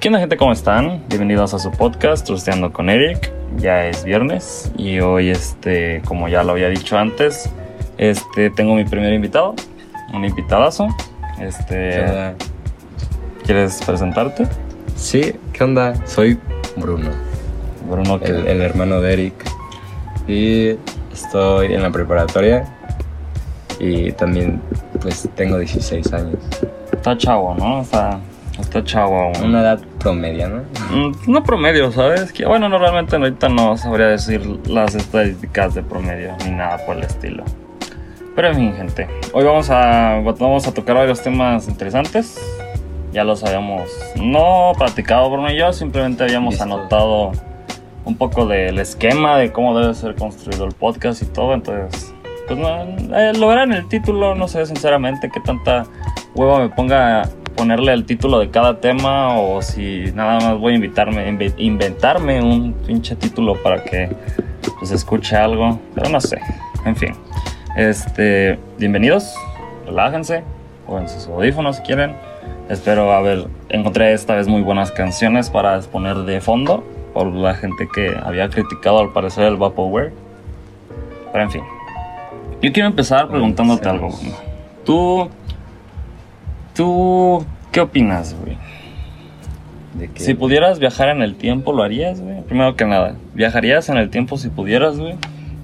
¿Qué onda gente? ¿Cómo están? Bienvenidos a su podcast, Trusteando con Eric. Ya es viernes y hoy, este, como ya lo había dicho antes, este, tengo mi primer invitado, un invitadazo. Este, ¿Quieres presentarte? Sí, ¿qué onda? Soy Bruno, Bruno, que el, el hermano de Eric. Y estoy en la preparatoria. Y también, pues, tengo 16 años. está chavo, ¿no? Está, está chavo aún. Una edad promedia, ¿no? Mm, No promedio, ¿sabes? Que, bueno, normalmente ahorita no sabría decir las estadísticas de promedio ni nada por el estilo. Pero en fin, gente. Hoy vamos a, vamos a tocar varios temas interesantes. Ya los habíamos no platicado Bruno y yo, simplemente habíamos Listo. anotado un poco del esquema de cómo debe ser construido el podcast y todo. Entonces, pues no, eh, lo verán en el título. No sé sinceramente qué tanta hueva me ponga ponerle el título de cada tema o si nada más voy a invitarme, inve- inventarme un pinche título para que pues escuche algo. Pero no sé. En fin. Este, bienvenidos. Relájense. Pónganse sus audífonos si quieren. Espero, a ver, encontré esta vez muy buenas canciones para exponer de fondo por la gente que había criticado al parecer el Vaporware. Pero en fin. Yo quiero empezar preguntándote algo. Tú, tú, ¿qué opinas, güey? De Si pudieras viajar en el tiempo, ¿lo harías, güey? Primero que nada, ¿viajarías en el tiempo si pudieras, güey?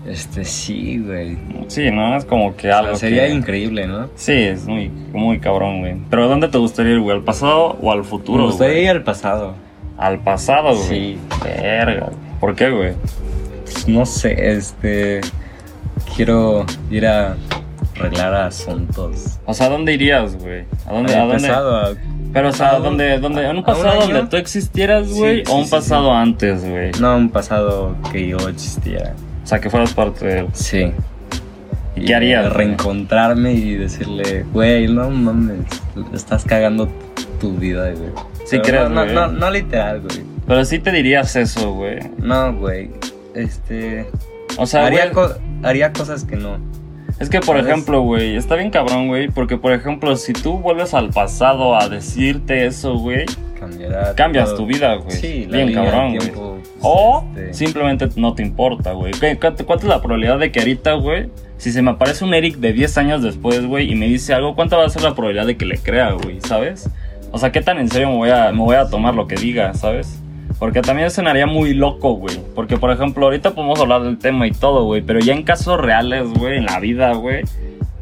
Este, sí, güey. Sí, ¿no? Es como que O sea, algo sería que- increíble, ¿no? Sí, es muy, muy cabrón, güey. Pero ¿a dónde te gustaría ir, güey? ¿Al pasado o al futuro, Me gustaría güey? ir al pasado. Al pasado, güey. Sí. Verga. ¿Por qué, güey? No sé, este. Quiero ir a arreglar asuntos. O sea, ¿a dónde irías, güey? ¿A dónde? Al ¿A dónde? pasado, a- Pero, o sea, a ¿a dónde? dónde? ¿En un a un pasado año. donde tú existieras, Sí, güey? sí, ¿O un sí, pasado antes, güey? No, un pasado que yo existiera. O sea, que fueras parte de él. Sí. ¿Y qué harías? Reencontrarme y decirle, güey, no mames, estás cagando tu vida, güey. Sí crees, no, no, no, literal, güey. Pero sí te dirías eso, güey. No, güey. Este. O sea, haría, güey, co- haría cosas que no. Es que, por ¿sabes? ejemplo, güey, está bien cabrón, güey. Porque, por ejemplo, si tú vuelves al pasado a decirte eso, güey, cambias todo. tu vida, güey. Sí, la bien cabrón, güey. tiempo, O este, simplemente no te importa, güey. ¿Qué- ¿Cuánto cuánto es la probabilidad de que ahorita, güey, si se me aparece un Eric de 10 años después, güey, y me dice algo, ¿cuánta va a ser la probabilidad de que le crea, güey? ¿Sabes? O sea, ¿qué tan en serio me voy a, me voy a tomar lo que diga, ¿sabes? Porque también sonaría muy loco, güey. Porque, por ejemplo, ahorita podemos hablar del tema y todo, güey. Pero ya en casos reales, güey, en la vida, güey.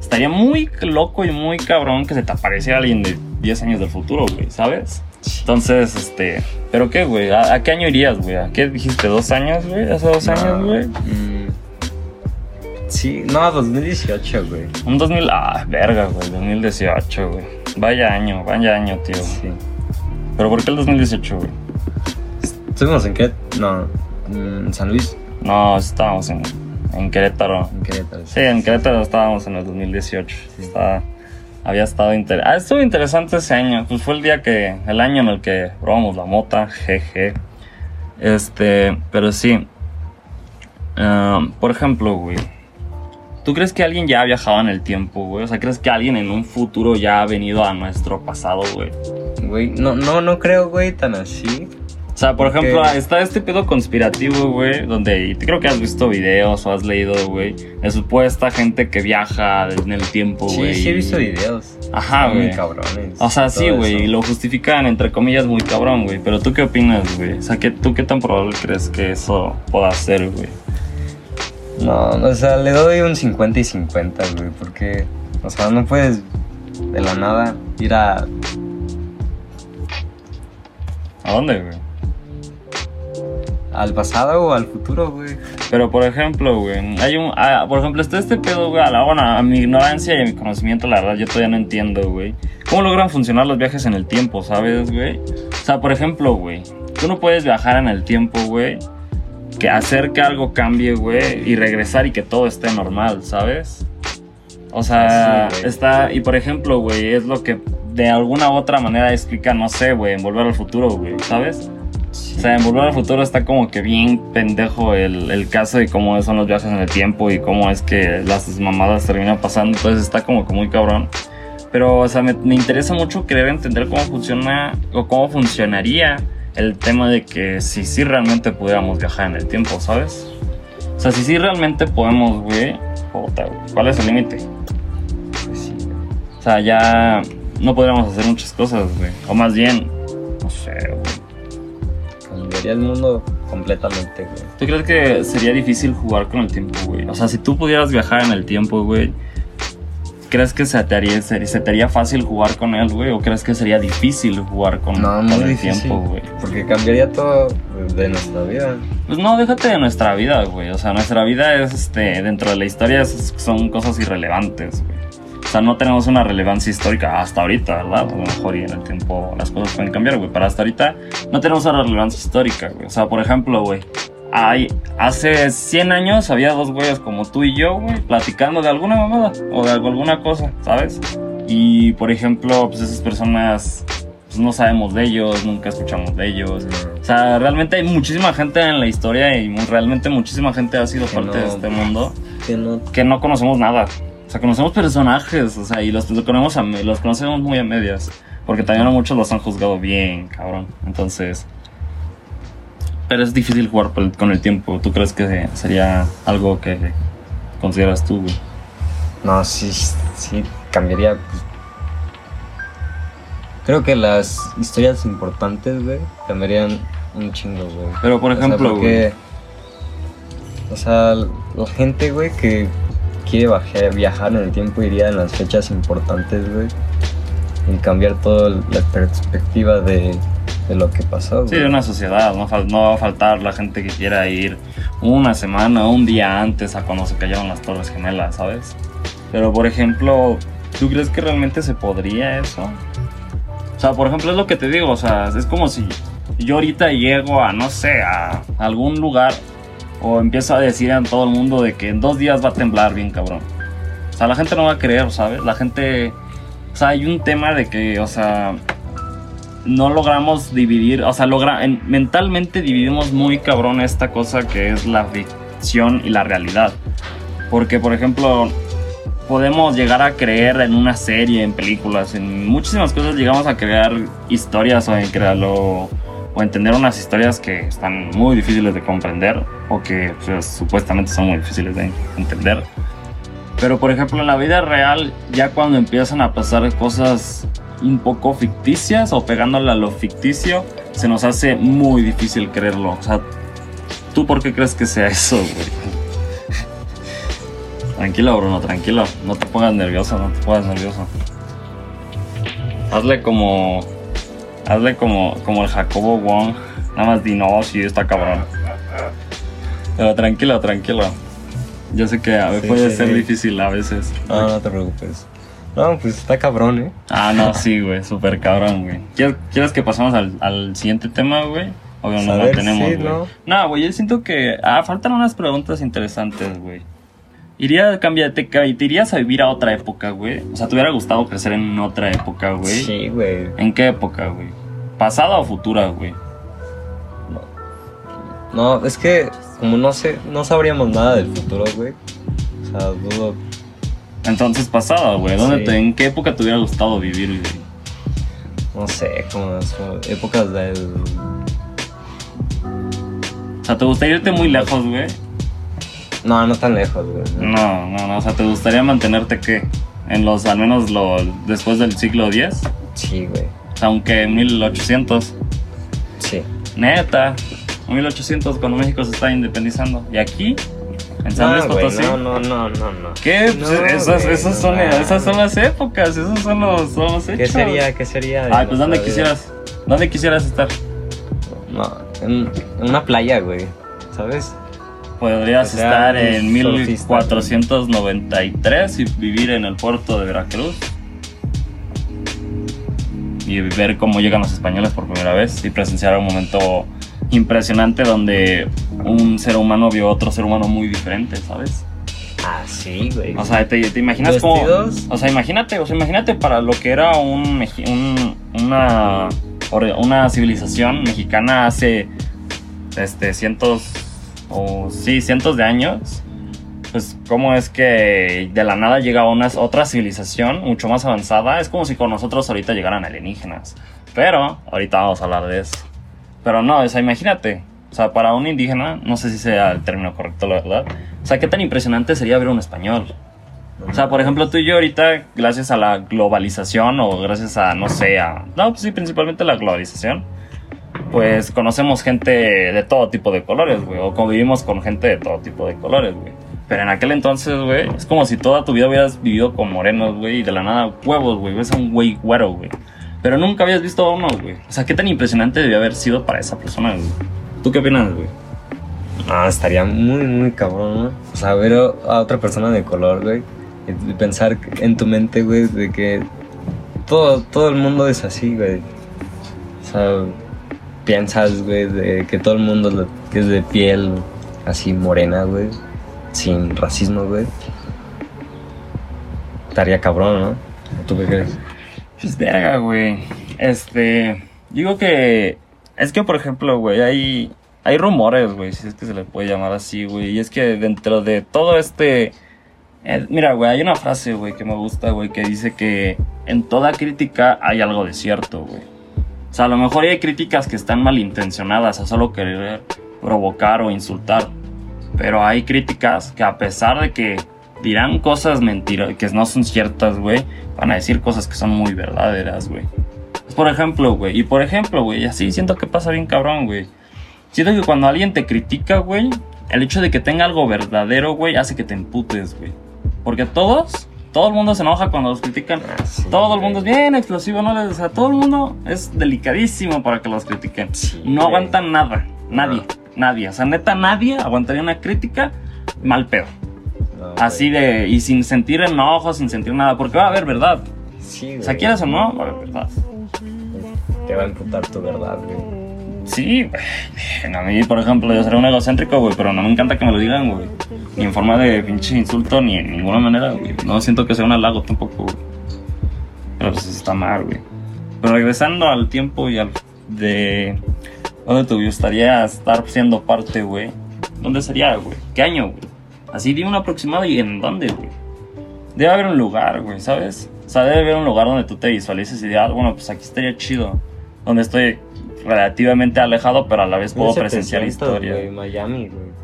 Estaría muy loco y muy cabrón que se te apareciera alguien de 10 años del futuro, güey, ¿sabes? Entonces, este. ¿Pero qué, güey? ¿A, a qué año irías, güey? ¿A qué dijiste? ¿Dos años, güey? ¿Hace dos no, años, güey? mm, sí, no, 2018, güey. Un 2000. Ah, verga, güey. 2018, güey. Vaya año, vaya año, tío. Sí. ¿Pero por qué el 2018, güey? Estuvimos en qué? No, en San Luis, No, estábamos en, en Querétaro. en Querétaro. Sí, en Querétaro estábamos en el 2018. Estaba- había estado interesante. Ah, estuvo interesante ese año. Pues fue el día que. El año en el que probamos la mota. Jeje. Este. Pero sí. Ah, por ejemplo, güey. ¿Tú crees que alguien ya ha viajado en el tiempo, güey? O sea, ¿crees que alguien en un futuro ya ha venido a nuestro pasado, güey? Güey, no, no, no creo, güey, tan así. O sea, por ejemplo, está este pedo conspirativo, güey, donde y creo que has visto videos o has leído, güey, de supuesta gente que viaja en el tiempo, Sí, güey. sí he visto videos. Ajá, Están muy güey. cabrones. O sea, sí, güey, y lo justifican entre comillas muy cabrón, güey. Pero tú qué opinas, güey? O sea, ¿qué, ¿tú qué tan probable crees que eso pueda ser, güey? No, o sea, le doy un 50 y 50, güey, porque, o sea, no puedes de la nada ir a... ¿A dónde, güey? Al pasado o al futuro, güey. Pero por ejemplo, güey, hay un. ah, por ejemplo, está este pedo, güey. A, la, bueno, a mi ignorancia y a mi conocimiento, la verdad, yo todavía no entiendo, güey. ¿Cómo logran funcionar los viajes en el tiempo, sabes, güey? O sea, por ejemplo, güey, tú no puedes viajar en el tiempo, güey. Que hacer que algo cambie, güey, y regresar y que todo esté normal, ¿sabes? O sea, Sí, está. Y por ejemplo, güey, es lo que de alguna u otra manera explica, no sé, güey, en volver al futuro, güey, ¿sabes? O sea, en Volver al Futuro está como que bien pendejo el, el caso de cómo son los viajes en el tiempo y cómo es que las mamadas terminan pasando. Entonces está como que muy cabrón. Pero, o sea, me, me interesa mucho querer entender cómo funciona o cómo funcionaría el tema de que si sí realmente pudiéramos viajar en el tiempo, ¿sabes? O sea, si sí realmente podemos, güey, ¿cuál es el límite? O sea, ya no podríamos hacer muchas cosas, güey. O más bien, no sé, güey. Cambiaría el mundo completamente, güey. ¿Tú crees que sería difícil jugar con el tiempo, güey? O sea, si tú pudieras viajar en el tiempo, güey, ¿crees que se te haría, se, se te haría fácil jugar con él, güey? ¿O crees que sería difícil jugar con, No, con el difícil. tiempo, güey? Porque cambiaría todo de nuestra vida. Pues no, déjate de nuestra vida, güey. O sea, nuestra vida es, este, dentro de la historia es- son cosas irrelevantes, güey. Sea, no tenemos una relevancia histórica hasta ahorita, ¿verdad? A lo mejor y en el tiempo las cosas pueden cambiar, güey. Pero hasta ahorita no tenemos una relevancia histórica, güey. O sea, por ejemplo, güey. Hay, hace 100 años había dos güeyes como tú y yo, güey, platicando de alguna mamada o de alguna cosa, ¿sabes? Y, por ejemplo, pues esas personas, pues no sabemos de ellos, nunca escuchamos de ellos. O sea, realmente hay muchísima gente en la historia y realmente muchísima gente ha sido Que parte de no- este mundo Que no que no conocemos nada. O sea, conocemos personajes, o sea, y los, los conocemos, a me- los conocemos muy a medias. Porque también a muchos los han juzgado bien, cabrón. Entonces... Pero es difícil jugar por con el tiempo. ¿Tú crees que sería algo que consideras tú, güey? No, sí, sí, cambiaría. pues. Creo que las historias importantes, güey, cambiarían un chingo, güey. Pero, por O sea, ejemplo, güey... porque, O sea, la gente, güey, que quiere bajar- viajar en el tiempo iría en las fechas importantes, güey. Y cambiar toda la perspectiva de, de lo que pasó, Sí, de una sociedad, no, no va a faltar la gente que quiera ir una semana, un día antes a cuando se cayeron las Torres Gemelas, ¿sabes? Pero, por ejemplo, ¿tú crees que realmente se podría eso? O sea, por ejemplo, es lo que te digo, o sea, es como si yo ahorita llego a, no sé, a algún lugar o empiezo a decir a todo el mundo de que en dos días va a temblar bien cabrón. O sea, la gente no va a creer, ¿sabes? La gente... O sea, hay un tema de que, o sea, no logramos dividir, o sea, logra, en- mentalmente dividimos muy cabrón esta cosa que es la ficción y la realidad. Porque, por ejemplo, podemos llegar a creer en una serie, en películas, en muchísimas cosas llegamos a crear historias o en crearlo o entender unas historias que están muy difíciles de comprender o que pues, supuestamente son muy difíciles de entender. Pero por ejemplo en la vida real, ya cuando empiezan a pasar cosas un poco ficticias o pegándole a lo ficticio, se nos hace muy difícil creerlo. O sea, ¿tú por qué crees que sea eso, güey? Tranquilo, Bruno, tranquilo. No te pongas nervioso, no te pongas nervioso. Hazle como. Hazle como, como el Jacobo Wong. Nada más di no, sí, está cabrón. Pero tranquilo, tranquilo. Yo sé que a veces Sí, puede sí, ser sí. difícil a veces. No, no te preocupes. No, pues está cabrón, ¿eh? Ah, no, sí, güey, súper cabrón, güey. ¿Quieres, quieres que pasemos al, al siguiente tema, güey? Obvio, Pues no lo tenemos, sí, güey. ¿no? No, güey, yo siento que. Ah, faltan unas preguntas interesantes, güey. Iría a cambiar, te, te irías a vivir a otra época, güey. O sea, ¿te hubiera gustado crecer en otra época, güey? Sí, güey. ¿En qué época, güey? ¿Pasada o futura, güey? No, es que como no sé, no sabríamos nada del futuro, güey. O sea, dudo. Entonces, pasada, güey. ¿Dónde Sí. te- ¿En qué época te hubiera gustado vivir, güey? No sé, como las épocas del. O sea, ¿te gustaría irte muy lejos, güey? No, no tan lejos, güey. No, no, no. O sea, ¿te gustaría mantenerte qué? En los, al menos lo, después del siglo X. Sí, güey. Aunque 1800. Sí. Neta. 1800 cuando México se está independizando. ¿Y aquí? En San No, Luis güey, Potosí. no, no, no, no, no. ¿Qué? Pues No, esas, güey, esas, no son, esas son las épocas, esos son los, son los hechos. ¿Qué sería? ¿Qué sería? Ay, pues ¿dónde quisieras? ¿Dónde quisieras estar? No, en, en una playa, güey. ¿Sabes? Podrías sea estar en surfista, 1493 y vivir en el puerto de Veracruz. Y ver cómo llegan los españoles por primera vez y presenciar un momento impresionante donde un ser humano vio a otro ser humano muy diferente, ¿sabes? Ah, sí, güey. O sea, te, te imaginas como... O sea, imagínate, o sea, imagínate para lo que era un, un- una, una civilización mexicana hace este, cientos, o sí, cientos de años. pues, cómo es que de la nada llega una otra civilización mucho más avanzada. Es como si con nosotros ahorita llegaran alienígenas. Pero, ahorita vamos a hablar de eso. Pero no, o sea, imagínate. O sea, para un indígena, no sé si sea el término correcto, la verdad. O sea, qué tan impresionante sería ver un español. O sea, por ejemplo, tú y yo ahorita, gracias a la globalización o gracias a, no sé, a... No, pues sí, principalmente la globalización. Pues conocemos gente de todo tipo de colores, güey. O convivimos con gente de todo tipo de colores, güey. Pero en aquel entonces, güey, es como si toda tu vida hubieras vivido con morenos, güey, y de la nada huevos, güey. Ves a un güey güero, güey. Pero nunca habías visto a uno, güey. O sea, qué tan impresionante debió haber sido para esa persona, güey. ¿Tú qué opinas, güey? Ah, estaría muy, muy cabrón, ¿no? O sea, ver a otra persona de color, güey. Y pensar en tu mente, güey, de que todo, todo el mundo es así, güey. O sea, piensas, güey, de que todo el mundo es de piel así morena, güey. Sin racismo, güey. Estaría cabrón, ¿no? ¿Tú qué crees? Pues verga, güey. Este. Digo que. Es que, por ejemplo, güey, hay. Hay rumores, güey, si es que se le puede llamar así, güey. Y es que dentro de todo este. eh, mira, güey, hay una frase, güey, que me gusta, güey, que dice que en toda crítica hay algo de cierto, güey. O sea, a lo mejor hay críticas que están malintencionadas a solo querer provocar o insultar. Pero hay críticas que a pesar de que dirán cosas mentiras, que no son ciertas, güey, van a decir cosas que son muy verdaderas, güey. Por ejemplo, güey, y por ejemplo, güey, así siento que pasa bien cabrón, güey. Siento que cuando alguien te critica, güey, el hecho de que tenga algo verdadero, güey, hace que te emputes, güey. Porque todos, todo el mundo se enoja cuando los critican. sí, todo el mundo es bien explosivo, ¿no? O sea, todo el mundo es delicadísimo para que los critiquen. Sí, no güey. aguantan nada, nadie, nadie. O sea, neta, nadie aguantaría una crítica mal. No, güey. Así de, y sin sentir enojo, sin sentir nada, porque va a haber verdad. Sí, güey. O sea, quieras o no, va a haber verdad. Te va a imputar tu verdad, güey. Sí. A mí, por ejemplo, yo seré un egocéntrico, güey, pero no me encanta que me lo digan, güey. Ni en forma de pinche insulto, ni en ninguna manera, güey. No siento que sea un halago tampoco, güey. Pero pues está mal, güey. Pero regresando al tiempo y al de... ¿Dónde te gustaría estar siendo parte, güey? ¿Dónde sería, güey? ¿Qué año, güey? Así di un aproximado y en dónde, güey. Debe haber un lugar, güey, ¿sabes? O sea, debe haber un lugar donde tú te visualices y digas, bueno, pues aquí estaría chido. Donde estoy relativamente alejado, pero a la vez puedo presenciar 1700, historia. güey, Miami, güey.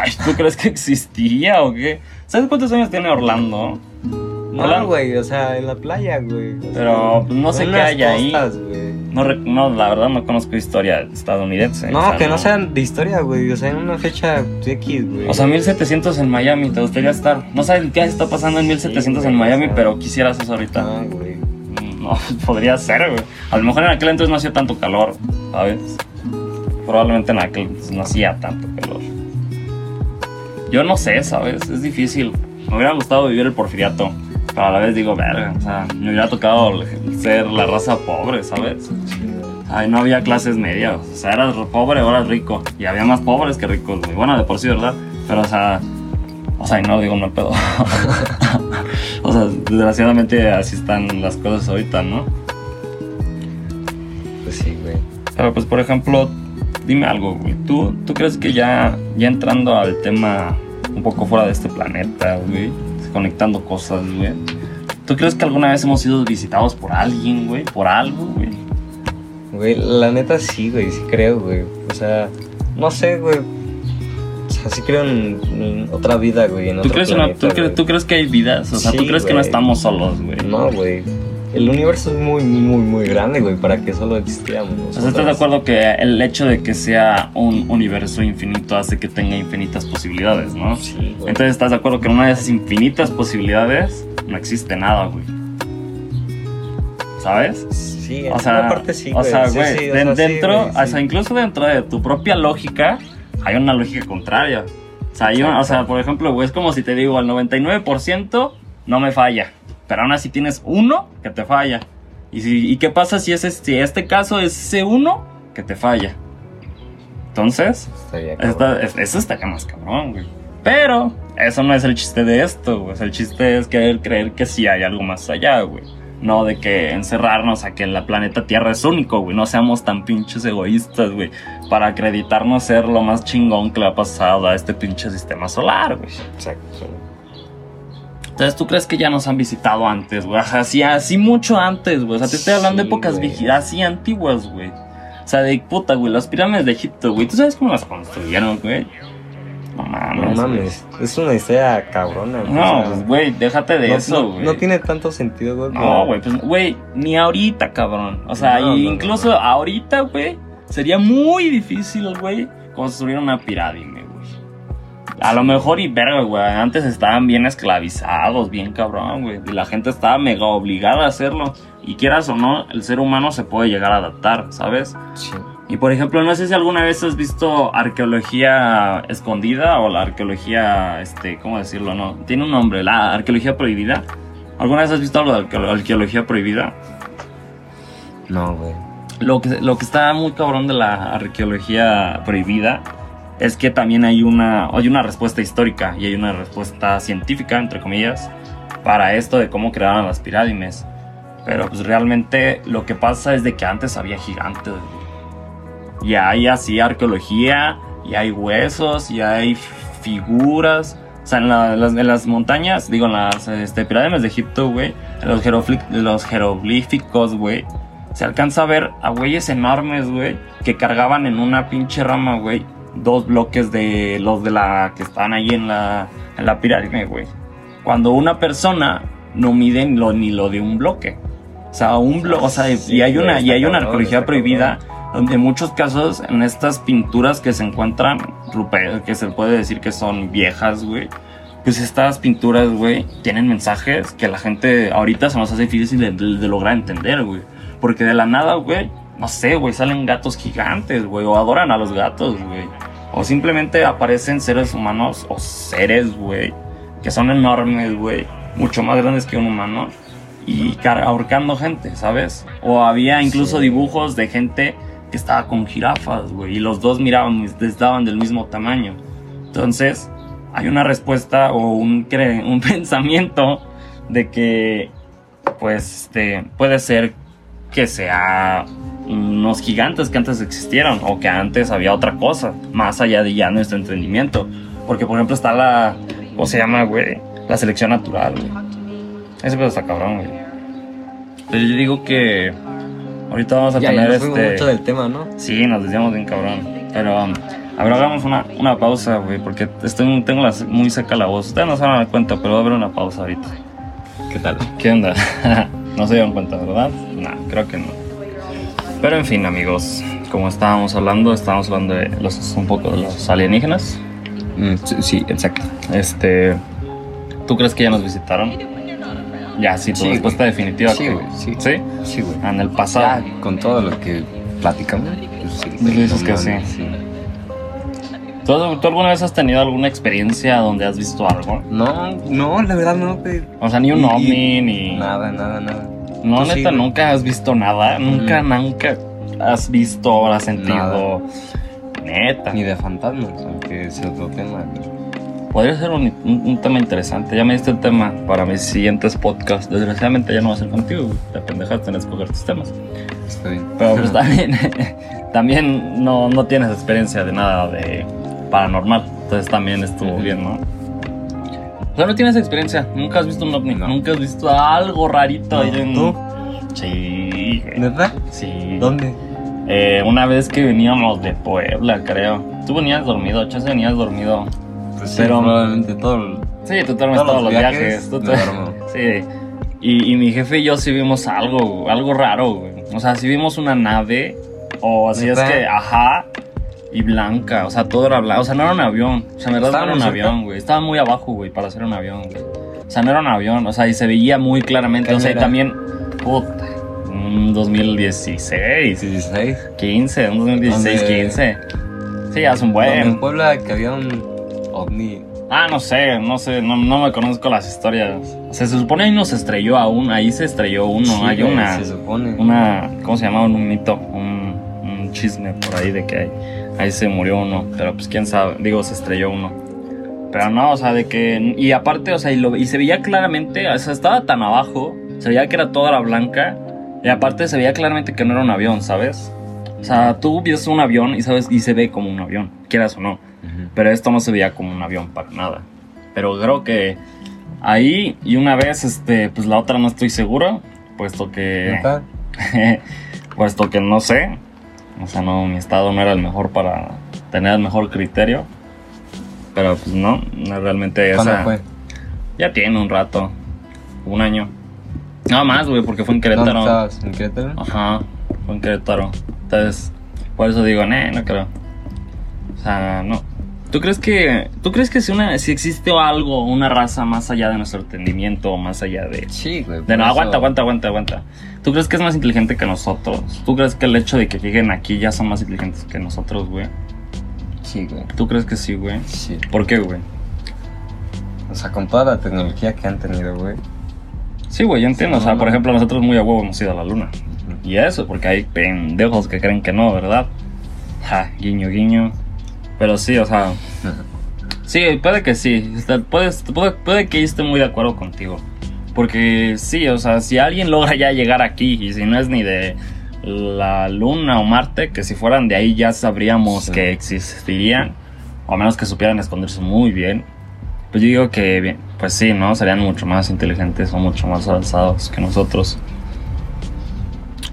Ay, ¿tú crees que existiría o qué? ¿Sabes cuántos años tiene Orlando? No, güey, o sea, en la playa, güey. Sea, Pero no sé qué hay ahí. costas, güey. No, re- no, la verdad no conozco historia estadounidense. No, o sea, que no sean de historia, güey. O sea, en una fecha X, güey. O sea, 1700 en Miami, te gustaría estar. No sabes qué está pasando en 1700 Sí, en Miami, pero quisieras eso ahorita. Ah, güey. No, podría ser, güey. A lo mejor en aquel entonces no hacía tanto calor, ¿sabes? Probablemente en aquel entonces no hacía tanto calor. Yo no sé, ¿sabes? Es difícil. Me hubiera gustado vivir el porfiriato. Pero a la vez digo, verga, o sea, me hubiera tocado ser la raza pobre, ¿sabes? Ay, no había clases medias. O sea, eras pobre o eras rico. Y había más pobres que ricos, güey. Bueno, de por sí, ¿verdad? Pero, o sea. O sea, y no digo mal pedo. o sea, desgraciadamente así están las cosas ahorita, ¿no? Pues sí, güey. Pero, pues, por ejemplo, dime algo, güey. ¿Tú, ¿Tú crees que ya, ya entrando al tema un poco fuera de este planeta, güey? Conectando cosas, güey. ¿Tú crees que alguna vez hemos sido visitados por alguien, güey? ¿Por algo, güey? Güey, la neta sí, güey, sí creo, güey. O sea, no sé, güey. O sea, sí creo en, en otra vida, güey. En ¿Tú otro crees, planeta, tú, cre- tú crees que hay vidas? O sea, ¿tú crees que no estamos solos, güey? No, güey. El universo es muy, muy, muy grande, güey, para que solo existiéramos. O sea, ¿estás de acuerdo que el hecho de que sea un universo infinito hace que tenga infinitas posibilidades, no? Sí, güey. Entonces, ¿estás de acuerdo que en una de esas infinitas posibilidades no existe nada, güey? ¿Sabes? Sí, en O sea, una parte sí, o sea, güey, sí, o de- sea, sí, dentro, sí. o sea, incluso dentro de tu propia lógica, hay una lógica contraria. O sea, una- o sea, por ejemplo, güey, es como si te digo, al 99% no me falla, pero aún así tienes uno que te falla. ¿Y, si- y qué pasa si, ese, si este caso es ese uno que te falla? Entonces, esta- es- eso estaría más cabrón, güey. Pero eso no es el chiste de esto, güey. El chiste es querer creer que sí hay algo más allá, güey. No de que encerrarnos a que el planeta Tierra es único, güey. No seamos tan pinches egoístas, güey. Para acreditarnos ser lo más chingón que le ha pasado a este pinche sistema solar, güey. Exacto. Entonces, ¿tú crees que ya nos han visitado antes, güey? Así, así mucho antes, güey. O sea, te estoy hablando de épocas así antiguas, güey. O sea, de puta, güey. Las pirámides de Egipto, güey. ¿Tú sabes cómo las construyeron, güey? No mames. No mames. Es una historia cabrona. güey. No, pues, güey, déjate de no, eso, güey. no tiene tanto sentido, güey. No, güey, pues, güey, ni ahorita, cabrón. O sea, No, incluso ahorita, güey, sería muy difícil, güey, construir una pirámide, güey. A lo mejor y verga, güey, antes estaban bien esclavizados, bien cabrón, güey. Y la gente estaba mega obligada a hacerlo. Y quieras o no, el ser humano se puede llegar a adaptar, ¿sabes? Sí. Y por ejemplo, no sé si alguna vez has visto arqueología escondida o la arqueología, este, ¿cómo decirlo? No, tiene un nombre, la arqueología prohibida. ¿Alguna vez has visto algo de arqueo- arqueología prohibida? No, güey. Lo que, lo que está muy cabrón de la arqueología prohibida es que también hay una, hay una respuesta histórica y hay una respuesta científica, entre comillas, para esto de cómo crearon las pirámides. Pero pues realmente lo que pasa es de que antes había gigantes. güey. Y hay así arqueología, y hay huesos, y hay figuras. O sea, en, la- las, en las montañas, digo, en las este, pirámides de Egipto, güey, en los, los jeroglíficos, güey, se alcanza a ver a güeyes enormes, güey, que cargaban en una pinche rama, güey, dos bloques de los de la que están ahí en la, en la pirámide, güey. Cuando una persona no mide ni lo, ni lo de un bloque. O sea, un bloque, o sea, y hay una, y hay una arqueología prohibida en muchos casos en estas pinturas que se encuentran que se puede decir que son viejas, güey. Pues estas pinturas, güey, tienen mensajes que la gente ahorita se nos hace difícil de, de- de lograr entender, güey. Porque de la nada, güey, no sé, güey, salen gatos gigantes, güey, o adoran a los gatos, güey. O simplemente aparecen seres humanos o seres, güey, que son enormes, güey, mucho más grandes que un humano y ahorcando gente, ¿sabes? O había incluso Sí. dibujos de gente estaba con jirafas, güey, y los dos miraban, estaban del mismo tamaño. Entonces, hay una respuesta o un, un pensamiento de que, pues, este, puede ser que sea unos gigantes que antes existieron o que antes había otra cosa, más allá de ya nuestro entendimiento. Porque, por ejemplo, está la, ¿cómo se llama, güey? La selección natural, güey. Ese pedo está cabrón, güey. Pero yo digo que ahorita vamos a Ya, ya tener nos fuimos este... mucho del tema, ¿no? Sí, nos desviamos bien cabrón. Pero, um, a ver, hagamos una, una pausa, güey, porque estoy, tengo la- muy seca la voz. Ustedes no se van a dar cuenta, pero va a haber una pausa ahorita. ¿Qué tal? ¿Qué onda? no se dieron cuenta, ¿verdad? No, creo que no. Pero en fin, amigos, como estábamos hablando, estábamos hablando de los, un poco de los alienígenas. Mm, sí, sí, exacto. Este, ¿tú crees que ya nos visitaron? Ya, sí, tu Sí, respuesta definitiva. Sí, güey, sí. ¿Sí? Sí, güey. En el pasado. Ya, con todo lo que platicamos, pues. Dices que sí. ¿Tú, tú alguna vez has tenido alguna experiencia donde has visto algo? No, no, la verdad no, güey. O sea, ni un ovni, ni... Nada, nada, nada. No, Tú sí, neta, nunca has visto nada. Nunca, Mm. nunca has visto o has sentido... Neta. Ni de fantasmas, aunque es otro tema. güey. Podría ser un, un- un tema interesante. Ya me diste el tema para mis siguientes podcasts. Desgraciadamente ya no va a ser contigo. Te pendejaste en escoger tus temas. Está bien. Pero pues también, también no, no tienes experiencia de nada de paranormal. Entonces también estuvo bien, ¿no? O sea, no tienes experiencia. Nunca has visto un ovni. No. Nunca has visto algo rarito ahí en... ¿Tú? Sí. ¿Verdad? Sí. ¿Dónde? Eh, una vez que veníamos de Puebla, creo. Tú venías dormido, Chance venías dormido. Pues Pero- probablemente todo. Sí, tú duermes Todos todos, los viajes. viajes tú. Sí. Y, y mi jefe y yo sí vimos algo, algo raro, güey. O sea, sí vimos una nave, o así es ¿Neta? que, ajá, y blanca. O sea, todo era blanco. O sea, no era un avión. O sea, en verdad no ¿Estaba era un cerca? avión, güey. Estaba muy abajo, güey, para ser un avión, güey. O sea, no era un avión. O sea, y se veía muy claramente. ¿Qué O sea, y era? también, puta, un 2016, 16. 15, un 2016, ¿Dónde? 15. Sí, hace un Donde En buen. Puebla que había un ovni. Ah, no sé, no sé, no, no me conozco las historias. Se supone ahí no se estrelló aún, ahí se estrelló uno. Sí, hay una, Se supone. una, ¿cómo se llama? Un mito, un, un chisme por ahí de que ahí, ahí se murió uno. Pero pues quién sabe, digo, se estrelló uno. Pero no, o sea, de que. Y aparte, o sea, y, lo- y se veía claramente, o sea, estaba tan abajo Se veía que era toda la blanca. Y aparte se veía claramente que no era un avión, ¿sabes? O sea, tú ves un avión y sabes y se ve como un avión, quieras o no. Pero esto no se veía como un avión para nada. Pero creo que ahí y una vez, este, pues la otra no estoy seguro, puesto que, puesto que no sé. O sea, no, mi estado no era el mejor para tener el mejor criterio. Pero pues no, no realmente ¿Cuándo esa- fue? Ya tiene un rato, un año. Nada más, güey, porque fue en ¿Dónde Querétaro. estabas? ¿En Querétaro? Ajá, fue en Querétaro. Entonces, por eso digo, nah, no creo. O sea, no. ¿Tú crees que, tú crees que si, una, si existe algo, una raza más allá de nuestro entendimiento, más allá de... Sí, güey. de no, aguanta, aguanta, aguanta, aguanta. ¿Tú crees que es más inteligente que nosotros? ¿Tú crees que el hecho de que lleguen aquí ya son más inteligentes que nosotros, güey? Sí, güey. ¿Tú crees que sí, güey? Sí. ¿Por qué, güey? O sea, con toda la tecnología que han tenido, güey. Sí, güey, yo entiendo. O sea, No, por no. ejemplo, nosotros muy a huevo hemos ido a la luna. Y eso, porque hay pendejos que creen que no, ¿verdad? Ja, guiño, guiño. Pero sí, o sea, sí, puede que sí. Puede, puede que yo esté muy de acuerdo contigo. Porque sí, o sea, si alguien logra ya llegar aquí, y si no es ni de la luna o Marte, que si fueran de ahí ya sabríamos Sí. que existirían, o a menos que supieran esconderse muy bien. Pues yo digo que, pues sí, ¿no? Serían mucho más inteligentes o mucho más avanzados que nosotros.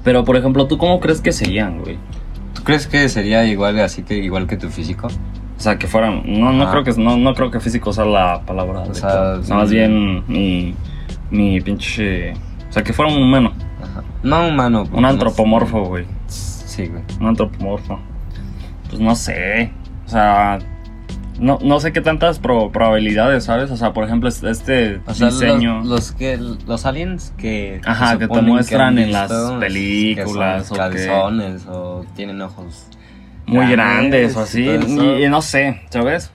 Pero, por ejemplo, ¿tú cómo crees que serían, güey? ¿Tú crees que sería igual así que igual que tu físico? O sea, que fueran. No, no Ajá. creo que no, no creo que físico sea la palabra. O sea, más bien mi, mi pinche. O sea, que fuera un humano. Ajá. No humano. porque Un antropomorfo, güey. Sí, güey. Un antropomorfo. Pues no sé. O sea. No, no sé qué tantas pro- probabilidades, ¿sabes? O sea, por ejemplo, es- este O sea, diseño. los, los que los aliens que Ajá, que te muestran han en las visto, películas, que son o que- calzones o tienen ojos muy grandes o así. y no sé, ¿sabes?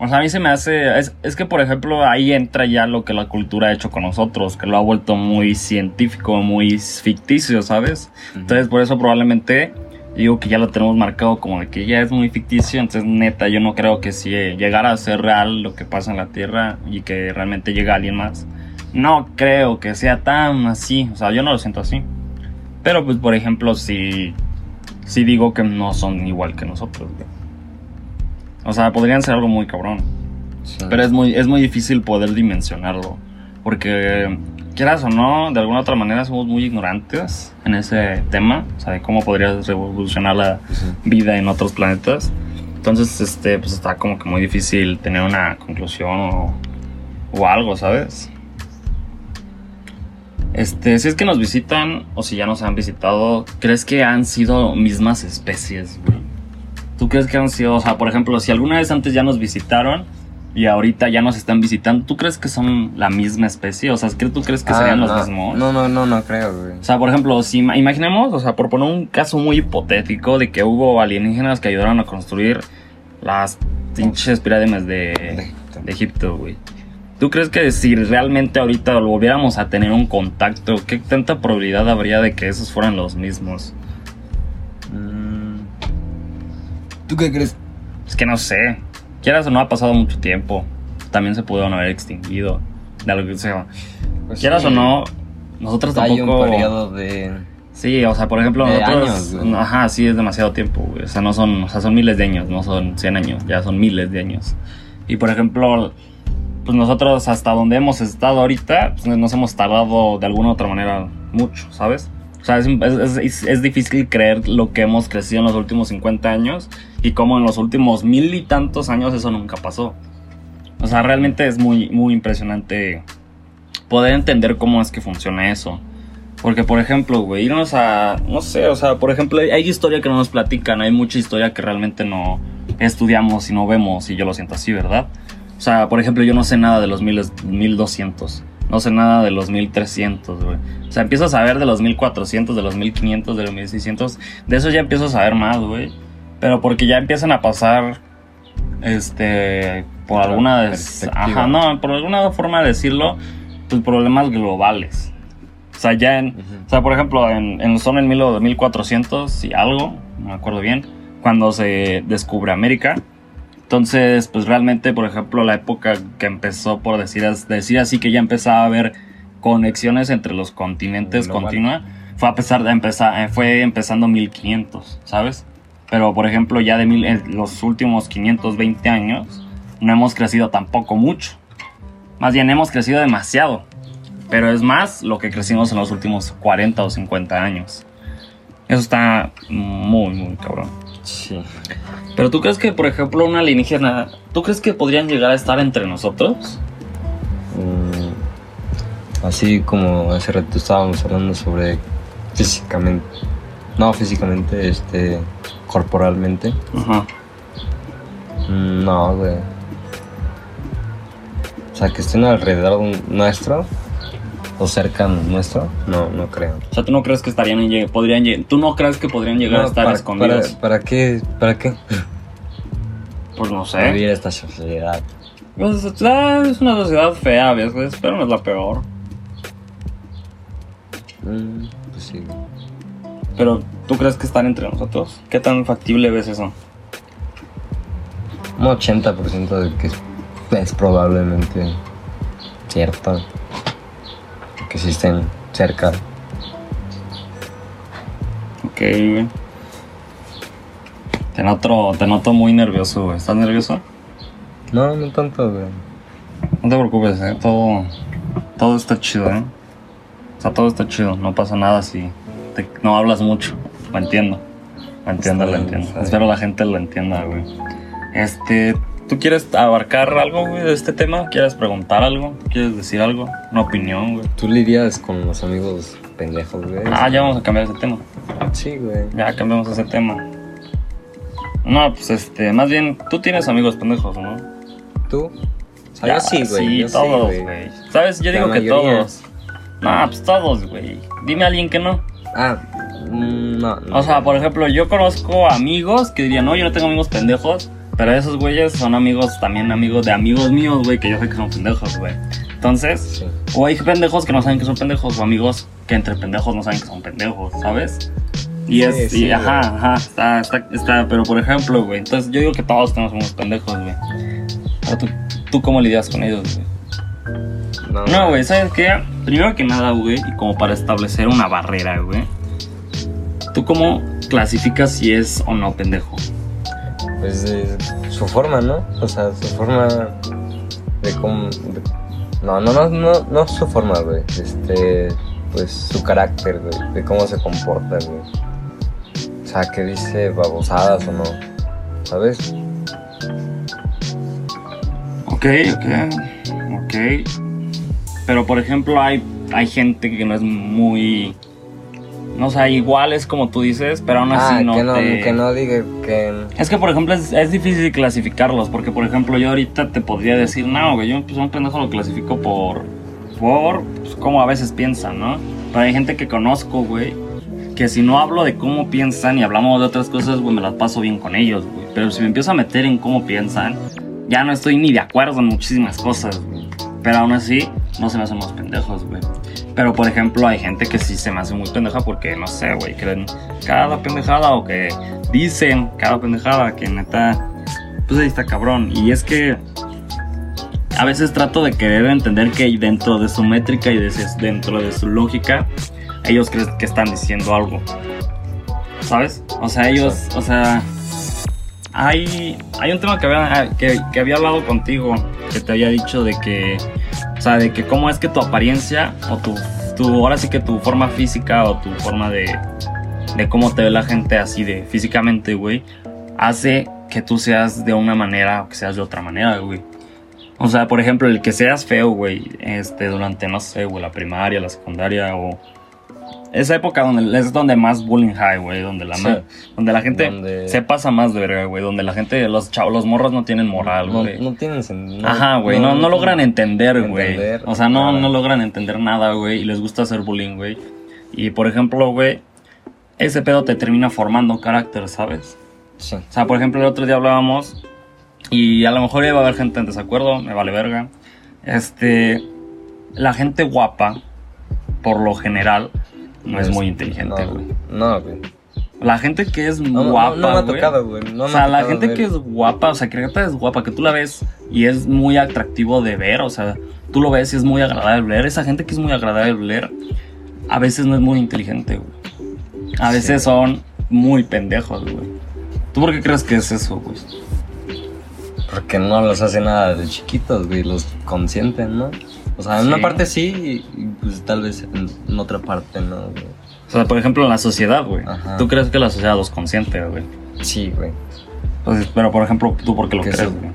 O sea, a mí se me hace. Es, es que, por ejemplo, ahí entra ya lo que la cultura ha hecho con nosotros, que lo ha vuelto muy científico, muy ficticio, ¿sabes? Entonces, por eso probablemente digo que ya lo tenemos marcado como de que ya es muy ficticio. Entonces, neta, yo no creo que si llegara a ser real lo que pasa en la Tierra y que realmente llega alguien más. No creo que sea tan así. O sea, yo no lo siento así. Pero, pues, por ejemplo, si. Si digo que no son igual que nosotros, güey. O sea, podrían ser algo muy cabrón. Sí. Pero es muy, es muy difícil poder dimensionarlo. Porque, quieras o no, de alguna otra manera somos muy ignorantes en ese tema. O sea, de cómo podría revolucionar la sí. vida en otros planetas. Entonces, este, pues está como que muy difícil tener una conclusión o, o algo, ¿sabes? Este, si es que nos visitan o si ya nos han visitado, ¿crees que han sido mismas especies, güey? ¿Tú crees que han sido, o sea, por ejemplo, si alguna vez antes ya nos visitaron y ahorita ya nos están visitando, ¿tú crees que son la misma especie? O sea, ¿crees- ¿tú crees que Ah, serían no, los mismos? No, no, no, no creo, güey. O sea, por ejemplo, si ima- imaginemos, o sea, por poner un caso muy hipotético de que hubo alienígenas que ayudaron a construir las pinches pirámides de, de Egipto, güey. ¿Tú crees que si realmente ahorita volviéramos a tener un contacto, qué tanta probabilidad habría de que esos fueran los mismos? Mm. ¿Tú qué crees? Es que no sé. Quieras o no, ha pasado mucho tiempo. También se pudieron haber extinguido. De lo que sea. Pues Quieras sí, o no, nosotros Hay tampoco. un periodo de... Sí, o sea, por ejemplo, De nosotros. años, güey. ajá, sí, es demasiado tiempo, güey. O sea, no son, o sea, son miles de años, no son 100 años, ya son miles de años. Y por ejemplo, pues nosotros hasta donde hemos estado ahorita, pues nos hemos tardado de alguna u otra manera mucho, ¿sabes? Sea, es, es- es- difícil creer lo que hemos crecido en los últimos 50 años y cómo en los últimos mil y tantos años eso nunca pasó. O sea, realmente es muy, muy impresionante poder entender cómo es que funciona eso. Porque, por ejemplo, güey, irnos a. No sé, o sea, por ejemplo, hay historia que no nos platican, hay mucha historia que realmente no estudiamos y no vemos, y yo lo siento así, ¿verdad? O sea, por ejemplo, yo no sé nada de los miles- 1200, no sé nada de los 1300, güey. O sea, empiezo a saber de los 1400, de los 1500, de los 1600, de eso ya empiezo a saber más, güey. Pero porque ya empiezan a pasar, este, por Otra alguna. des-. Ajá, no, por alguna forma de decirlo, pues problemas globales. O sea, ya en, o sea, por ejemplo, en, en son en 1000 1400 y algo, no me acuerdo bien, cuando se descubre América. Entonces, pues realmente, por ejemplo, la época que empezó, por decir, as- decir así, que ya empezaba a haber conexiones entre los continentes Global. continua fue a pesar de empezar, eh, fue empezando 1500, ¿sabes? Pero por ejemplo ya de mil, en los últimos 520 años no hemos crecido tampoco mucho. Más bien hemos crecido demasiado. Pero es más lo que crecimos en los últimos 40 o 50 años. Eso está muy, muy cabrón. Sí. Pero tú crees que, por ejemplo, una alienígena, ¿tú crees que podrían llegar a estar entre nosotros? Mm, así como hace rato estábamos hablando sobre físicamente. No, físicamente, este. corporalmente. Ajá. Mm, No, güey. O sea, que estén alrededor nuestro o cerca nuestro, no, no creo. O sea, ¿tú no crees que estarían en podrían ¿Tú no crees que podrían llegar a estar para, escondidos? Para, ¿Para qué? ¿Para qué? Pues no sé. Vivir esta sociedad. Pues, es una sociedad fea a veces, pero no es la peor. Mm, pues sí. Pero, ¿tú crees que están entre nosotros? ¿Qué tan factible ves eso? Un 80% de que es, es probablemente cierto. Que sí estén cerca. Ok, güey. Te noto, te noto muy nervioso, güey. ¿Estás nervioso? No, no tanto, güey. No te preocupes, eh. Todo, todo está chido, eh. O sea, todo está chido. No pasa nada si te- no hablas mucho. Lo entiendo. Lo entiendo, lo entiendo. Espero la gente lo entienda, güey. Este, ¿tú quieres abarcar algo, güey, de este tema? ¿Quieres preguntar algo? ¿Quieres decir algo? Una opinión, güey. ¿Tú lidias con los amigos pendejos, güey? Ah, ya vamos a cambiar ese tema. Sí, güey. Ya cambiamos ese tema. No, pues este, más bien, tú tienes amigos pendejos, ¿no? ¿Tú? O sea, Ya, yo sí, güey. Sí, yo todos, güey. güey. ¿Sabes? Yo La digo que todos. No, pues todos, güey. Dime a alguien que no. Ah, mm, no, no. O sea, por ejemplo, yo conozco amigos que dirían, no, yo no tengo amigos pendejos. Pero esos güeyes son amigos, también amigos de amigos míos, güey, que yo sé que son pendejos, güey. Entonces, Sí. o hay pendejos que no saben que son pendejos, o amigos que entre pendejos no saben que son pendejos, ¿sabes? Y es, sí, y ajá, ajá, está, está, está, pero por ejemplo, güey, entonces yo digo que todos tenemos unos pendejos, güey. Pero tú, ¿tú cómo lidias con ellos, güey? No, güey, ¿sabes qué? Primero que nada, güey, y como para establecer una barrera, güey. ¿Tú cómo clasificas si es o no pendejo? Pues de su forma, ¿no? O sea, su forma de cómo. no, no, no, no, no su forma, güey. Este. Pues su carácter, güey. De cómo se comporta, güey. O sea, que dice babosadas o no. ¿Sabes? Ok, ok, ok. Pero por ejemplo, hay, hay gente que no es muy. No sé, igual es como tú dices, pero aún así ah, no que no, te- que no diga que. Es que, por ejemplo, es, es difícil clasificarlos, porque, por ejemplo, yo ahorita te podría decir, no, güey, yo pues, un pendejo lo clasifico por, por, pues, cómo a veces piensan, ¿no? Pero hay gente que conozco, güey, que si no hablo de cómo piensan y hablamos de otras cosas, güey, me las paso bien con ellos, güey. Pero si me empiezo a meter en cómo piensan, ya no estoy ni de acuerdo en muchísimas cosas, güey. Pero aún así, no se me hacen unos pendejos, güey. Pero, por ejemplo, hay gente que sí se me hace muy pendeja porque, no sé, güey, creen cada pendejada o que dicen cada pendejada que neta, pues ahí está cabrón. Y es que a veces trato de querer entender que dentro de su métrica y de dentro de su lógica, ellos creen que están diciendo algo. ¿Sabes? O sea, ellos, o sea, hay, hay un tema que había, que, que había hablado contigo, que te había dicho de que, o sea, de que cómo es que tu apariencia o tu, tu ahora sí que tu forma física o tu forma de, de cómo te ve la gente así de físicamente, güey, hace que tú seas de una manera o que seas de otra manera, güey. O sea, por ejemplo, el que seas feo, güey, este, durante, no sé, güey, la primaria, la secundaria o... Esa época donde es donde más bullying hay, güey, donde la, Sí. ma- donde la gente Donde- se pasa más de verga, güey, donde la gente, los chavos, los morros no tienen moral, no, güey. no tienen sen- no- Ajá, güey, no, no, logran entender, güey. O sea, no, nada. no logran entender nada, güey, y les gusta hacer bullying, güey. Y por ejemplo, güey, ese pedo te termina formando carácter, ¿sabes? Sí. O sea, por ejemplo, el otro día hablábamos y a lo mejor iba a haber gente en desacuerdo, me vale verga. Este, la gente guapa, por lo general, no es Pues, muy inteligente, güey. No, güey. La gente que es No, no, guapa, no me ha tocado, güey. No o sea, la gente que es guapa, o sea, que es guapa, que tú la ves y es muy atractivo de ver, o sea, tú lo ves y es muy agradable ver. Esa gente que es muy agradable ver, a veces no es muy inteligente, güey. A veces Sí. son muy pendejos, güey. ¿Tú por qué crees que es eso, güey? Porque no los hace nada de chiquitos, güey, los consienten, ¿no? O sea, en Sí. una parte sí, y pues tal vez en, en otra parte no, güey. O sea, por ejemplo, en la sociedad, güey. Ajá. ¿Tú crees que la sociedad los consiente, güey? Sí, güey. Entonces, pero por ejemplo, ¿tú por qué lo crees, güey?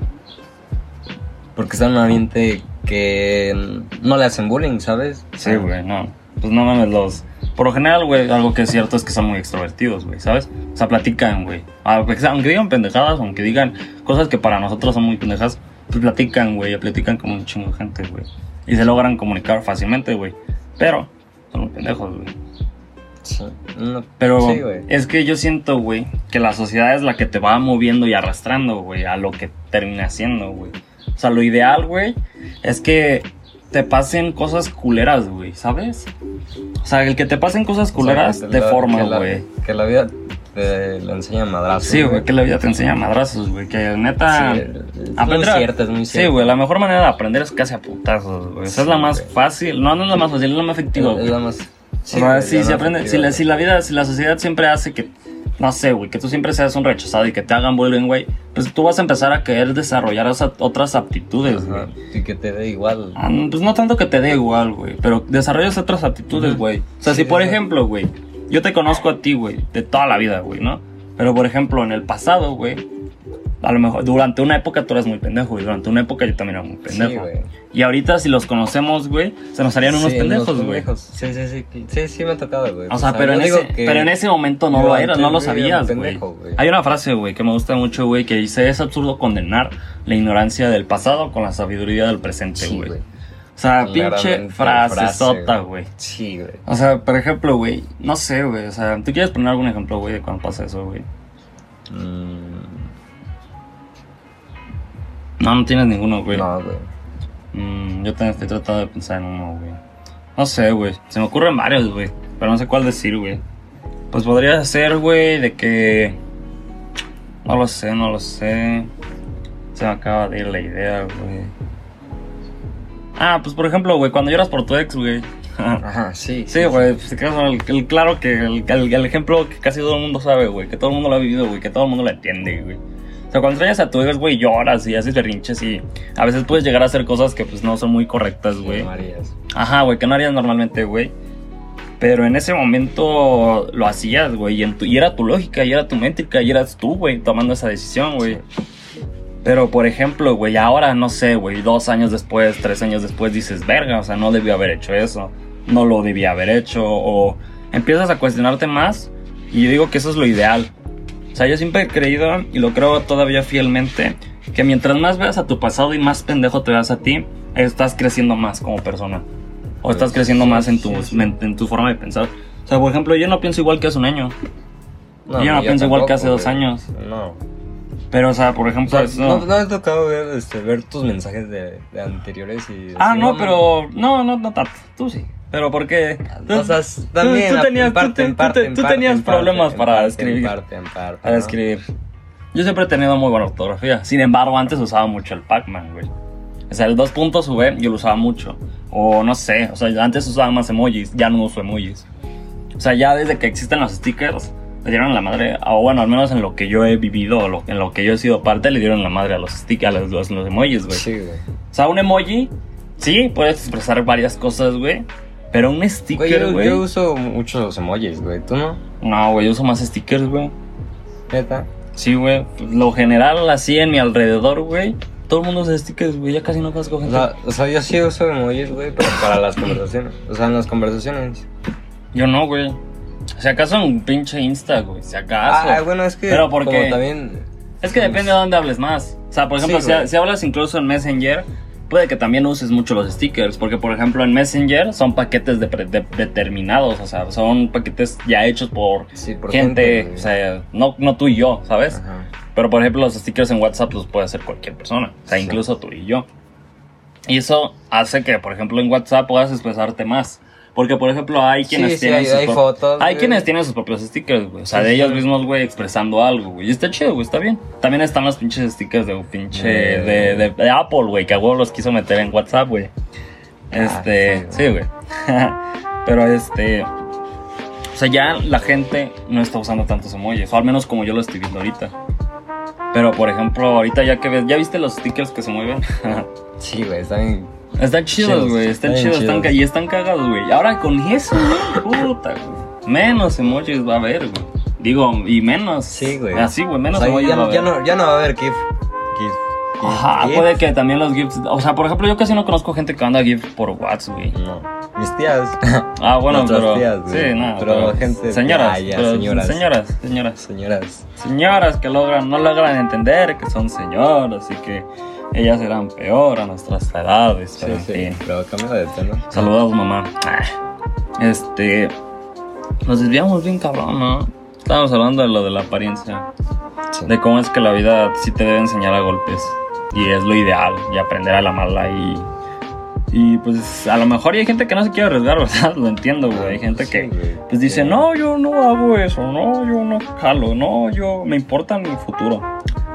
Porque está en un ambiente que no le hacen bullying, ¿sabes? Sí, güey, no. Pues no mames, los. Por lo general, güey, algo que es cierto es que son muy extrovertidos, güey, ¿sabes? O sea, platican, güey. Aunque aunque digan pendejadas, aunque digan cosas que para nosotros son muy pendejas, pues platican, güey, platican como un chingo de gente, güey. Y se logran comunicar fácilmente, güey. Pero son muy pendejos, güey. Sí. No, Pero sí, es que yo siento, güey, que la sociedad es la que te va moviendo y arrastrando, güey, a lo que termina siendo, güey. O sea, lo ideal, güey, es que te pasen cosas culeras, güey, ¿sabes? O sea, el que te pasen cosas culeras O sea, te forma, güey. Que la vida te le enseña madrazos. Sí, güey, que la vida te enseña madrazos, güey, que neta... Sí, es muy aprender a- cierto, es muy Sí, cierto. güey, la mejor manera de aprender es casi a putazos, güey. Esa es la Sí, más fácil, no, no es la más fácil, es la más efectiva, Es- la más. o sea, güey, si aprende, si la, güey. si la vida, si la sociedad siempre hace que, no sé, güey, que tú siempre seas un rechazado y que te hagan bullying, güey, pues tú vas a empezar a querer desarrollar esas otras aptitudes, güey. Y que te dé igual. Ah, Pues no tanto que te dé igual, güey, pero desarrollas otras aptitudes, güey. O sea, Sí, si por sí, sí. ejemplo, güey, yo te conozco a ti, güey, de toda la vida, güey, ¿no? Pero por ejemplo, en el pasado, güey, a lo mejor durante una época tú eras muy pendejo, y durante una época yo también era muy pendejo. Sí, güey. y ahorita si los conocemos, güey, se nos harían unos Sí, pendejos, güey. Sí, sí, sí. Sí, sí me ha tocado, güey. O sea, pero, en ese, pero en ese momento no lo era, no lo güey, sabías, güey. güey. Hay una frase, güey, que me gusta mucho, güey, que dice, es absurdo condenar la ignorancia del pasado con la sabiduría del presente, güey. O sea, pinche Claramente, frase sota, frase, güey. Sí, güey. O sea, por ejemplo, güey, no sé, güey, o sea, ¿tú quieres poner algún ejemplo, güey, de cuando pasa eso, güey? Mm, No, no tienes ninguno, güey. no, güey. Mm, yo también estoy tratando de pensar en uno, güey. No sé, güey. Se me ocurren varios, güey. Pero no sé cuál decir, güey. Pues podría ser, güey, de que. No lo sé, no lo sé. Se me acaba de ir la idea, güey. Ah, pues por ejemplo, güey, cuando lloras por tu ex, güey. Ajá, sí. Sí, güey, pues, claro, el, el- claro que el, el- el ejemplo que casi todo el mundo sabe, güey, que todo el mundo lo ha vivido, güey, que todo el mundo lo entiende, güey. O sea, cuando extrañas a tu ex, güey, lloras y haces berrinches y a veces puedes llegar a hacer cosas que pues no son muy correctas, güey. No harías. Ajá, güey, que no harías normalmente, güey. Pero en ese momento lo hacías, güey, y, y era tu lógica, y era tu métrica, y eras tú, güey, tomando esa decisión, güey. Pero, por ejemplo, güey, ahora, no sé, güey, dos años después, tres años después, dices, verga, o sea, no debí haber hecho eso, no lo debía haber hecho, o empiezas a cuestionarte más, y yo digo que eso es lo ideal. O sea, yo siempre he creído, y lo creo todavía fielmente, que mientras más veas a tu pasado y más pendejo te veas a ti, estás creciendo más como persona. O estás creciendo más en tu, en tu forma de pensar. O sea, por ejemplo, yo no pienso igual que hace un año. Yo no pienso igual que hace dos güey. años. No. Pero, o sea, por O ejemplo, sea, eso- ¿no, no ha tocado ver, este, ver tus mensajes de, de anteriores y... Ah, no, man, pero. No, no, no tanto. Tú sí. Pero porque. Tú, O sea, también tú en tenías, parte, tú en tú parte, en tú parte, tenías en parte, problemas en para parte, escribir. En parte, en parte. Para ¿no? escribir. Yo siempre he tenido muy buena ortografía. Sin embargo, antes usaba mucho el Pac-Man, güey. O sea, el dos puntos V yo lo usaba mucho. O no sé, o sea, antes usaba más emojis, ya no uso emojis. O sea, ya desde que existen los stickers, le dieron la madre, o bueno, al menos en lo que yo he vivido, o lo- en lo que yo he sido parte, le dieron la madre a los stickers, a los, los- los emojis, güey. Sí, güey. O sea, un emoji, sí, puedes expresar varias cosas, güey. Pero un sticker, yo, güey. yo uso mucho los emojis, güey. ¿Tú no? No, güey, yo uso más stickers, güey. Neta. Sí, güey. Lo general, así en mi alrededor, güey. Todo el mundo usa stickers, güey. Ya casi no conozco O gente. sea, o sea, yo sí uso emojis, güey, pero para las conversaciones. O sea, en las conversaciones. Yo no, güey. Si acaso un pinche Insta, güey. Si acaso. Ah, bueno, es que Pero porque- como también... Es que depende de dónde hables más. O sea, por ejemplo, Sí, si, si hablas incluso en Messenger, puede que también uses mucho los stickers. Porque, por ejemplo, en Messenger son paquetes de de- determinados. O sea, son paquetes ya hechos por, Sí, por gente. o sea, no, no tú y yo, ¿sabes? Ajá. Pero por ejemplo, los stickers en WhatsApp los puede hacer cualquier persona, o sea, Sí. incluso tú y yo. Y eso hace que, por ejemplo, en WhatsApp puedas expresarte más. Porque, por ejemplo, hay quienes Sí, sí, tienen hay- sus hay pro- fotos, Hay güey. quienes tienen sus propios stickers, güey. O sea, Sí, de ellos mismos, güey, expresando algo, güey. Y está chido, güey, está bien. También están los pinches stickers de pinche. Eh. De, de, de Apple, güey, que a huevo los quiso meter en WhatsApp, güey. Este. Ah, sí, güey. Pero este. O sea, ya la gente no está usando tantos emojis. O al menos como yo lo estoy viendo ahorita. Pero, por ejemplo, ahorita ya que ves. ¿Ya viste los stickers que se mueven? Sí, güey, están. Están chidos, güey. Están chidos, están chidos. ca- y están cagados, güey. Ahora con eso, güey, puta, güey. Menos emojis va a haber, güey. Digo, y menos. Sí, güey. Así, güey, menos O sea, emojis ya, va a no, ya, no, ya no va a haber GIF. GIF. GIF, Ajá, GIF. puede que también los GIFs. O sea, por ejemplo, yo casi no conozco gente que manda GIFs por WhatsApp, güey. No. Mis tías. Ah, bueno, Nuestras pero. tías, güey. sí, no. Pero gente- Señoras, ya, ya, pero señoras. Señoras, señoras. Señoras. Señoras que logran, no logran entender que son señoras y que ellas eran peor a nuestras edades. Sí, pero en sí. fin. Pero cambia de tema. Saludos, mamá. Ah, Este. Nos desviamos bien cabrón, ¿no? Estábamos hablando de lo de la apariencia. Sí. De cómo es que la vida sí te debe enseñar a golpes. Y es lo ideal. Y aprender a la mala. Y. Y pues a lo mejor hay gente que no se quiere arriesgar, ¿verdad? Lo entiendo, güey. Hay gente Sí, que güey. pues dice, Sí. no, yo no hago eso, no, yo no jalo, no, yo me importa mi futuro.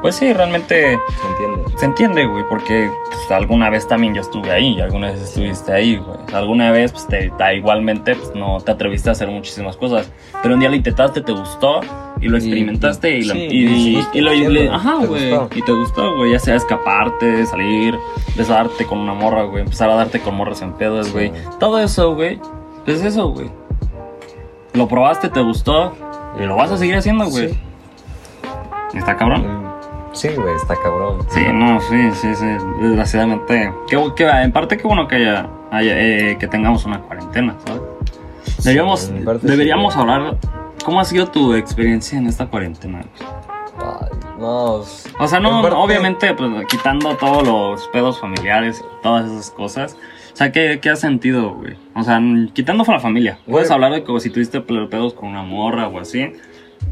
Pues sí, realmente Se entiende. se entiende, güey, porque pues, alguna vez también yo estuve ahí, alguna vez estuviste ahí, güey. Alguna vez, pues, te, ta- igualmente, pues, no te atreviste a hacer muchísimas cosas. Pero un día lo intentaste, te gustó, y lo experimentaste, y, lo- y, lo... ajá, te güey, y te gustó, güey, ya sea escaparte, salir, besarte con una morra, güey, empezar a darte con morras en pedos, Sí. güey. Todo eso, güey, pues eso, güey. Lo probaste, te gustó, y lo vas a seguir haciendo, güey. Sí. ¿Está cabrón? Sí, güey, está cabrón. Sí, no, sí, sí, sí. Desgraciadamente. Que, que, en parte, qué bueno que haya, haya, eh, que tengamos una cuarentena, ¿sabes? Deberíamos, Sí, sí, deberíamos güey. hablar. ¿Cómo ha sido tu experiencia en esta cuarentena? Ay, no. O sea, no, parte- obviamente, pues, quitando todos los pedos familiares todas esas cosas. O sea, ¿qué, qué has sentido, güey? O sea, quitando a la familia. Puedes Güey. hablar de como si tuviste pedos con una morra o así.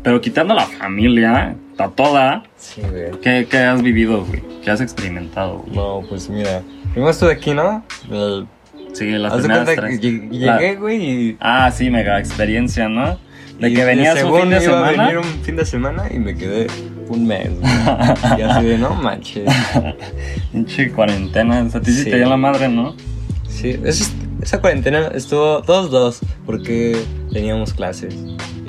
Pero quitando a la familia, a toda, Sí, güey. ¿qué, qué has vivido, güey? ¿Qué has experimentado, güey? No, pues mira. Primero estuve aquí, ¿no? El- Sí, las Haz primeras que llegué, güey, y. Ah, sí, mega experiencia, ¿no? De y- que venías un según fin de iba a semana. venir un fin de semana y me quedé un mes, güey. y así de, no manches. Pinche cuarentena. O sea, te hiciste Sí. ya la madre, ¿no? Sí, es- esa cuarentena estuvo todos dos, porque teníamos clases.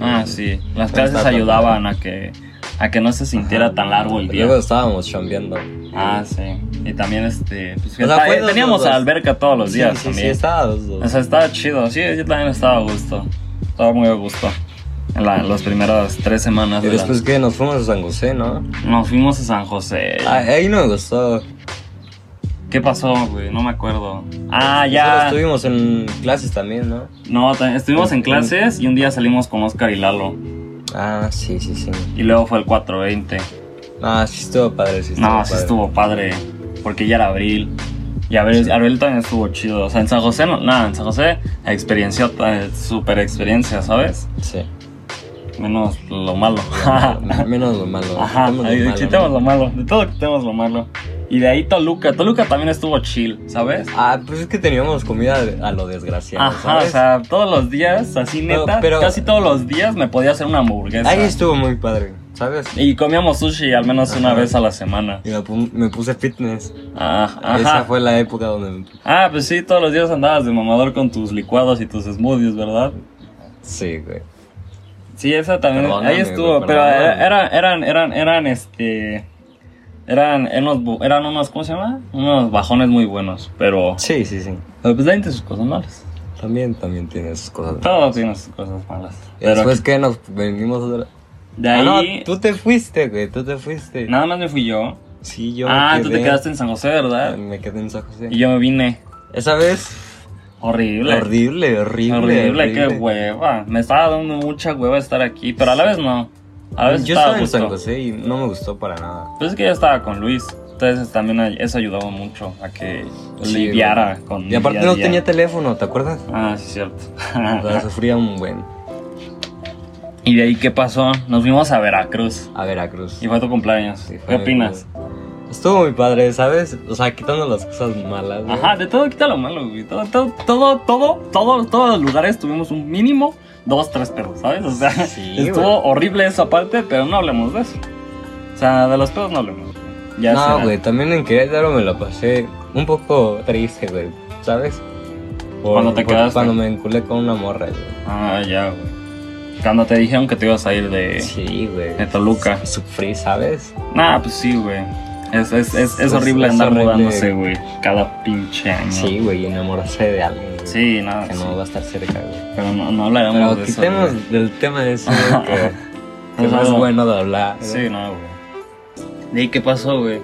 Ah, sí. Las clases ayudaban a que, a que no se sintiera tan largo el día. Luego estábamos chambeando. Ah, sí. Y también, este. Pues, O sea, está- dos, teníamos alberca todos los Sí, días sí, también. sí, estaba dos, dos. O sea, estaba chido. Sí, yo también estaba a gusto. Estaba muy a gusto. En la- las primeras tres semanas. y después que nos fuimos a San José, ¿no? Nos fuimos a San José. Ah, ahí no me gustó. ¿Qué pasó, güey? No me acuerdo. Ah, ya. estuvimos en clases también, ¿no? No, estuvimos en clases y un día salimos con Oscar y Lalo. Ah, sí, sí, sí. Y luego fue el 420. Ah, sí estuvo padre, sí estuvo No, padre. sí estuvo padre. Porque ya era abril. Y abril, abril también estuvo chido. O sea, en San José, no, nada, en San José, experiencia, super experiencia, ¿sabes? Sí. Menos lo malo. Menos lo malo. Ajá, quitemos lo ahí malo, quitemos ¿no? lo malo. De todo quitemos lo malo. Y de ahí Toluca. Toluca también estuvo chill, ¿sabes? Ah, pues es que teníamos comida a lo desgraciado, Ajá, ¿sabes? o sea, todos los días, así neta, pero- casi todos los días me podía hacer una hamburguesa. Ahí estuvo muy padre, ¿sabes? Y comíamos sushi al menos una vez a la semana. Y me, pu- me puse fitness. Ah, Esa ajá. fue la época donde... me- Ah, pues sí, todos los días andabas de mamador con tus licuados y tus smoothies, ¿verdad? Sí, güey. Sí, esa también, Perdóname, ahí estuvo, güey, pero perdóname. era- eran, eran, eran, este, eran, eran unos, eran unos, ¿cómo se llama? Unos bajones muy buenos, pero, Sí, sí, sí. pero pues tiene sus cosas malas. También, también tiene sus cosas. Todo tiene sus cosas malas. Y Pero después que nos venimos... otra- de Ah, ahí, no, tú te fuiste, güey, tú te fuiste. nada más me fui yo. Sí, yo ah, me tú te quedaste en San José, ¿verdad? Me quedé en San José. Y yo me vine. Esa vez... Horrible. Horrible, horrible. Horrible, qué hueva. Me estaba dando mucha hueva estar aquí, pero a la vez no. A Yo estaba en. San José y no me gustó para nada. Pues es que yo estaba con Luis. Entonces también eso ayudaba mucho a que Sí, lidiara güey. con Y aparte no tenía teléfono, ¿te acuerdas? Ah, sí, cierto. O sea, sufría un buen. y de ahí, ¿qué pasó? Nos fuimos a Veracruz. A Veracruz. Y fue tu cumpleaños. Sí, fue ¿Qué opinas? cumpleaños. Estuvo muy padre, ¿sabes? O sea, quitando las cosas malas. güey. Ajá, de todo quita lo malo, güey. Todo, todo, todo, todo, todo- todos los lugares tuvimos un mínimo dos, tres pedos, ¿sabes? O sea, Sí, estuvo horrible esa parte, pero no hablemos de eso. O sea, de los pedos no hablemos. güey. Ya no, será. güey, también en Querétaro me la pasé un poco triste, güey, ¿sabes? Por- ¿Cuándo te quedaste? Cuando me enculé con una morra, güey. Ah, ya, güey. Cuando te dijeron que te ibas a ir de, Sí, güey. de Toluca. Sufrí, ¿sabes? Nah, pues sí, güey. Es, es, es, horrible andar mudándose, güey. Cada pinche año. Sí, güey, y enamorarse de alguien. Sí, nada. Que sí. no va a estar cerca, güey. Pero no, no hablaremos Pero de eso. quitemos del tema de eso, que, que no es bueno de hablar. Sí, no, güey. ¿Y qué pasó, güey?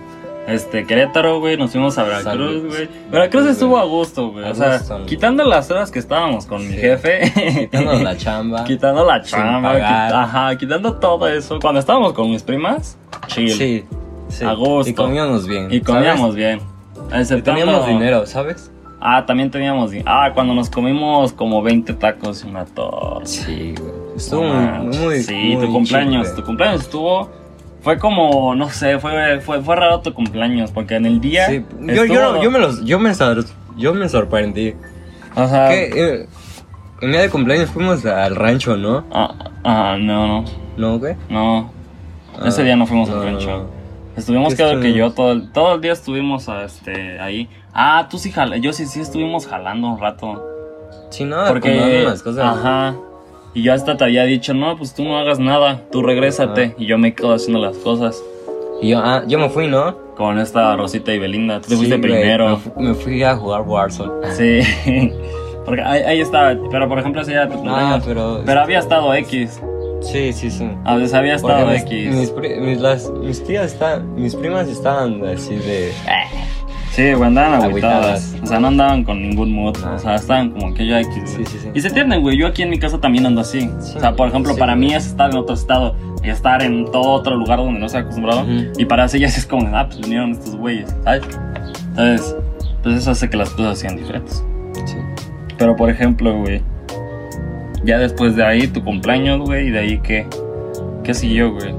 Este, Querétaro, güey, nos fuimos a Veracruz, güey. Veracruz estuvo a gusto, güey. O sea, quitando las horas que estábamos con mi jefe. Quitando la chamba. quitando la chamba. quit- ajá, quitando todo eso. Cuando estábamos con mis primas, chill. Sí, sí. A gusto. Y comíamos bien. Y comíamos ¿sabes? bien. Y teníamos dinero, ¿sabes? Ah, también teníamos dinero. Ah, cuando nos comimos como 20 tacos y una torta. Sí, güey. Estuvo muy, muy. Sí, muy tu cumpleaños. tu cumpleaños estuvo. Fue como, no sé, fue, fue, fue raro tu cumpleaños, porque en el día. Sí, yo, yo, yo me los, yo me, sor- yo me sorprendí. O sea. que eh, el día de cumpleaños fuimos al rancho, ¿no? Ah, ah, no, no. ¿No, güey? No. Ah, Ese día no fuimos al rancho. no. Estuvimos, ¿Qué creo que yo todo el, todo el día estuvimos este, ahí. Ah, tú sí jala, yo sí, sí estuvimos jalando un rato. Sí, no, Porque, unas cosas. ajá. Y yo hasta te había dicho, no, pues tú no hagas nada, tú regrésate. Ajá. Y yo me quedo haciendo las cosas. Y yo, ah, yo me fui, ¿no? Con esta Rosita y Belinda. Tú te Sí, fuiste güey, primero. Me, me fui a jugar Warzone. Sí. Porque ahí, ahí estaba. Pero por ejemplo, ese de tu No, cumpleaños. pero. Pero había estado X. Sí, sí, sí. A veces había estado mis, X. mis, mis, las, mis tías están, mis primas estaban así de. Sí, güey, andaban Agüitadas. O sea, no andaban con ningún mood. Ah. O sea, estaban como que yo güey. Sí, sí, sí. Y se entienden, güey. Yo aquí en mi casa también ando así. Sí. O sea, por ejemplo, para mí es estar en otro estado y estar en todo otro lugar donde no estoy acostumbrado. Ujú. Y para ellas es como, ah, pues vinieron estos güeyes, ¿sabes? Entonces, pues eso hace que las cosas sean diferentes. Sí. Pero por ejemplo, güey, ya después de ahí tu cumpleaños, güey, y de ahí qué, qué siguió, güey.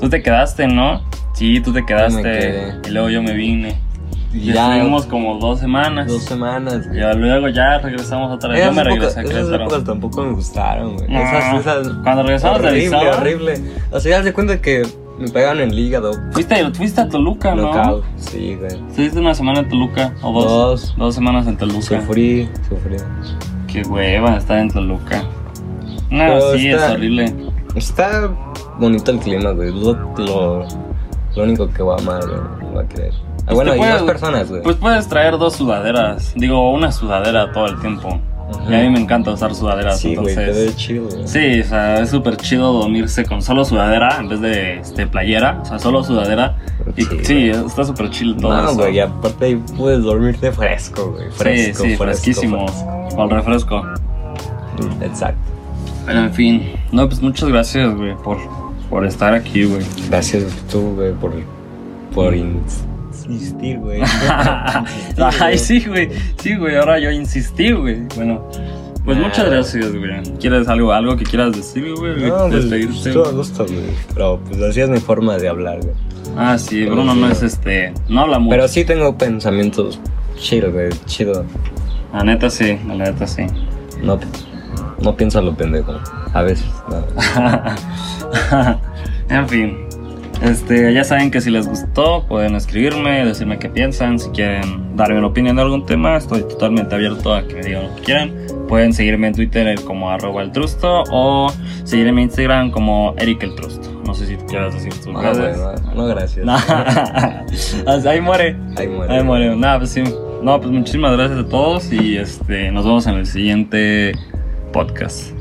Tú te quedaste, ¿no? Sí, tú te quedaste. Y luego yo me vine. Y Ya estuvimos como dos semanas. dos semanas. Y luego ya regresamos otra vez. Yo Esas me épocas- regresé a esas Querétaro. épocas tampoco me gustaron, güey. No. Esas, esas. Cuando regresamos de horrible, Arizona, horrible. O sea, ya se cuenta que me pegaron en el hígado. Fuiste, fuiste a Toluca, ¿no? Local. Sí, güey. Estuviste una semana en Toluca. O dos. Dos. Dos semanas en Toluca. Sufrí, sufrí. Qué hueva estar en Toluca. No, Pero sí, está- es horrible. Está bonito el clima, güey. Lo, lo, lo único que va a amar, güey. Va a querer. Ah, Pues bueno, te y puedes- más personas, güey. Pues puedes traer dos sudaderas. Digo, una sudadera todo el tiempo. Y a mí me encanta usar sudaderas. sí, güey, te entonces. ve chido, güey. Sí, o sea, es súper chido dormirse con solo sudadera en vez de este, playera. O sea, solo sudadera. Y Sí, está súper chill todo No, eso. güey, y aparte ahí puedes dormirte fresco, güey. Fresco, sí, sí, fresco, fresquísimo. fresco. Con el refresco. Exacto. Pero en fin. No, pues muchas gracias, güey, por, por estar aquí, güey. Gracias tú, güey, por, por insistir, güey. Insistir, Ay, sí, güey. Sí, güey, ahora yo insistí, güey. Bueno, pues Nah. muchas gracias, güey. ¿Quieres algo, algo que quieras decir, güey? No, pues, Despedirte. todo gusto, güey. Pero pues así es mi forma de hablar, güey. Ah, sí, Bruno no es este. No habla mucho. Pero sí tengo pensamientos chido, güey, chido. La neta sí, la neta sí. No, no pienso a lo pendejo. A veces, no. en fin. Este, ya saben que si les gustó, pueden escribirme, decirme qué piensan. Si quieren darme una opinión de algún tema, estoy totalmente abierto a que me digan lo que quieran. Pueden seguirme en Twitter como arroba el trusto o seguirme en Instagram como Eric el trusto. No sé si tú quieras decir tus redes. no, no, gracias. Nah. Ahí muere. Ahí muere. Ahí muere. Nada, pues sí. No, pues muchísimas gracias a todos y este, nos vemos en el siguiente podcast.